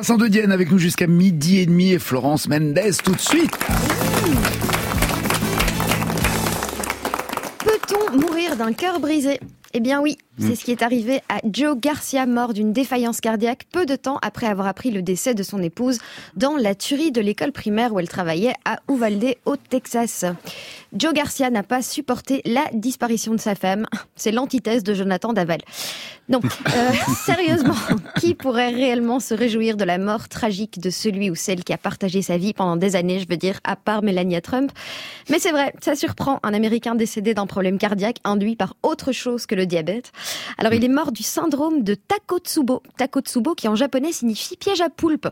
Vincent de avec nous jusqu'à midi et demi et Florence Mendes tout de suite. Peut-on mourir d'un cœur brisé? Eh bien oui. C'est ce qui est arrivé à Joe Garcia, mort d'une défaillance cardiaque peu de temps après avoir appris le décès de son épouse dans la tuerie de l'école primaire où elle travaillait à Uvalde au Texas. Joe Garcia n'a pas supporté la disparition de sa femme. C'est l'antithèse de Jonathan Daval. Donc, euh, sérieusement, qui pourrait réellement se réjouir de la mort tragique de celui ou celle qui a partagé sa vie pendant des années, je veux dire, à part Melania Trump? Mais c'est vrai, ça surprend un Américain décédé d'un problème cardiaque induit par autre chose que le diabète. Alors, il est mort du syndrome de Takotsubo. Takotsubo, qui en japonais signifie piège à poulpe.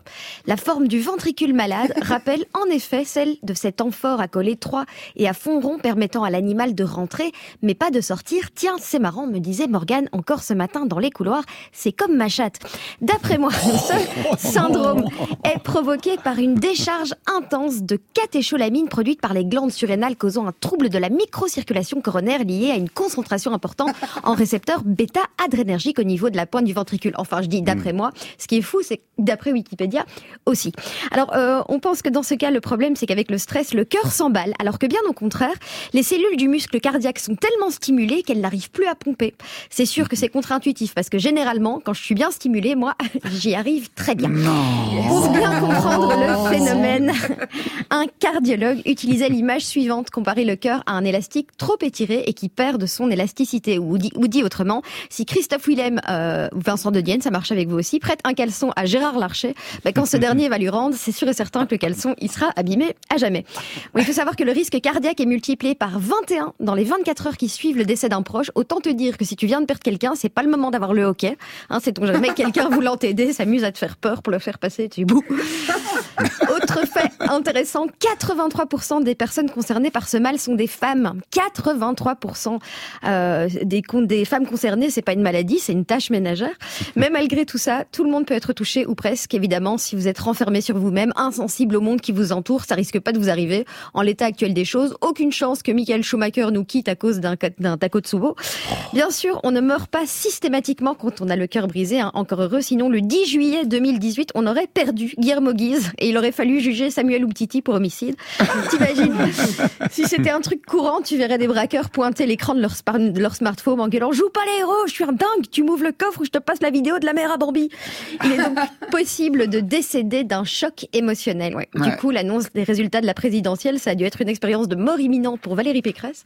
La forme du ventricule malade rappelle en effet celle de cet amphore à coller étroit et à fond rond permettant à l'animal de rentrer, mais pas de sortir. Tiens, c'est marrant, me disait Morgane encore ce matin dans les couloirs. C'est comme ma chatte. D'après moi, ce syndrome est provoqué par une décharge intense de catécholamine produite par les glandes surrénales causant un trouble de la microcirculation coronaire lié à une concentration importante en récepteurs bêta-adrénergiques au niveau de la pointe du ventricule. Enfin, je dis d'après moi. Ce qui est fou, c'est d'après Wikipédia aussi. Alors, euh, on pense que dans ce cas, le problème, c'est qu'avec le stress, le cœur s'emballe, alors que bien au contraire, les cellules du muscle cardiaque sont tellement stimulées qu'elles n'arrivent plus à pomper. C'est sûr que c'est contre-intuitif, parce que généralement, quand je suis bien stimulée, moi, j'y arrive très bien. Pour bien comprendre le phénomène, un cardiologue utilisait l'image suivante, comparer le cœur à un élastique trop étiré et qui perd de son élasticité. Ou dit, ou dit autrement, si Christophe Willem euh, ou Vincent de Dienne, ça marche avec vous aussi, prête un caleçon à Gérard Larcher, bah, quand ce dernier va lui rendre, c'est sûr et certain que le caleçon, il sera abîmé à jamais. Bon, il faut savoir que le risque cardiaque est multiplié par 21 dans les 24 heures qui suivent le décès d'un proche. Autant te dire que si tu viens de perdre quelqu'un, c'est pas le moment d'avoir le hockey. Hein, c'est ton jamais quelqu'un voulant t'aider, s'amuse à te faire peur pour le faire passer, tu bouts. Autre fait intéressant, 83% des personnes concernées par ce mal sont des femmes. 83% euh, des, des femmes concernées, c'est pas une maladie, c'est une tâche ménagère. Mais malgré tout ça, tout le monde peut être touché ou presque. Évidemment, si vous êtes renfermé sur vous-même, insensible au monde qui vous entoure, ça risque pas de vous arriver. En l'état actuel des choses, aucune chance que Michael Schumacher nous quitte à cause d'un d'un Takotsubo. Bien sûr, on ne meurt pas systématiquement quand on a le cœur brisé, hein, encore heureux. Sinon, le 10 juillet 2018, on aurait perdu Guillermo Guise et il aurait fallu juger Samuel Umtiti pour homicide. T'imagines? Si c'était un truc courant, tu verrais des braqueurs pointer l'écran de leur, spar- de leur smartphone en gueulant Joue pas héros, je suis un dingue, tu m'ouvres le coffre ou je te passe la vidéo de la mère à Bambi. Il est donc possible de décéder d'un choc émotionnel. Ouais. Du coup, l'annonce des résultats de la présidentielle, ça a dû être une expérience de mort imminente pour Valérie Pécresse.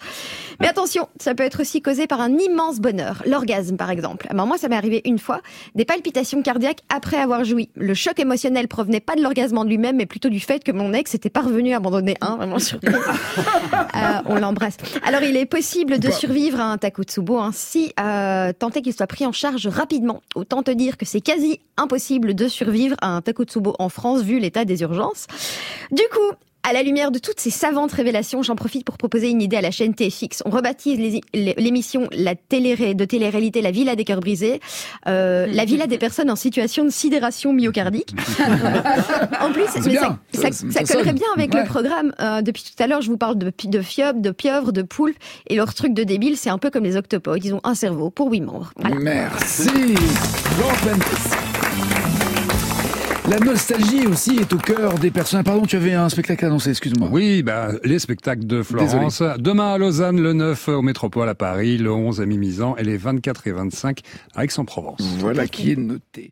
Mais attention, ça peut être aussi causé par un immense bonheur, l'orgasme par exemple. Alors moi, ça m'est arrivé une fois, des palpitations cardiaques après avoir joui. Le choc émotionnel provenait pas de l'orgasme en lui-même, mais plutôt du fait que mon ex était parvenu à m'en donner un, vraiment. Euh, on l'embrasse. Alors, il est possible de survivre à un Takotsubo hein, si euh, tant est qu'il soit pris en charge rapidement. Autant te dire que c'est quasi impossible de survivre à un Takotsubo en France vu l'état des urgences. Du coup, à la lumière de toutes ces savantes révélations, j'en profite pour proposer une idée à la chaîne TFX. On rebaptise l'émission la télé de télé-réalité La Villa des cœurs brisés, euh, la Villa des personnes en situation de sidération myocardique. en plus, mais ça, Ça- ça- collerait bien avec Ouais. le programme. Euh, depuis tout à l'heure, je vous parle de, de fiob, de pieuvre, de poulpe, et leur truc de débile, c'est un peu comme les octopodes. Ils ont un cerveau pour huit membres. Voilà. Merci. La nostalgie aussi est au cœur des personnes. Pardon, tu avais un spectacle annoncé, excuse-moi. Oui, bah, les spectacles de Florence. Demain à Lausanne, le 9 au Métropole à Paris, le 11 à Mimizan et les 24 et 25 à Aix-en-Provence. Voilà qui est noté.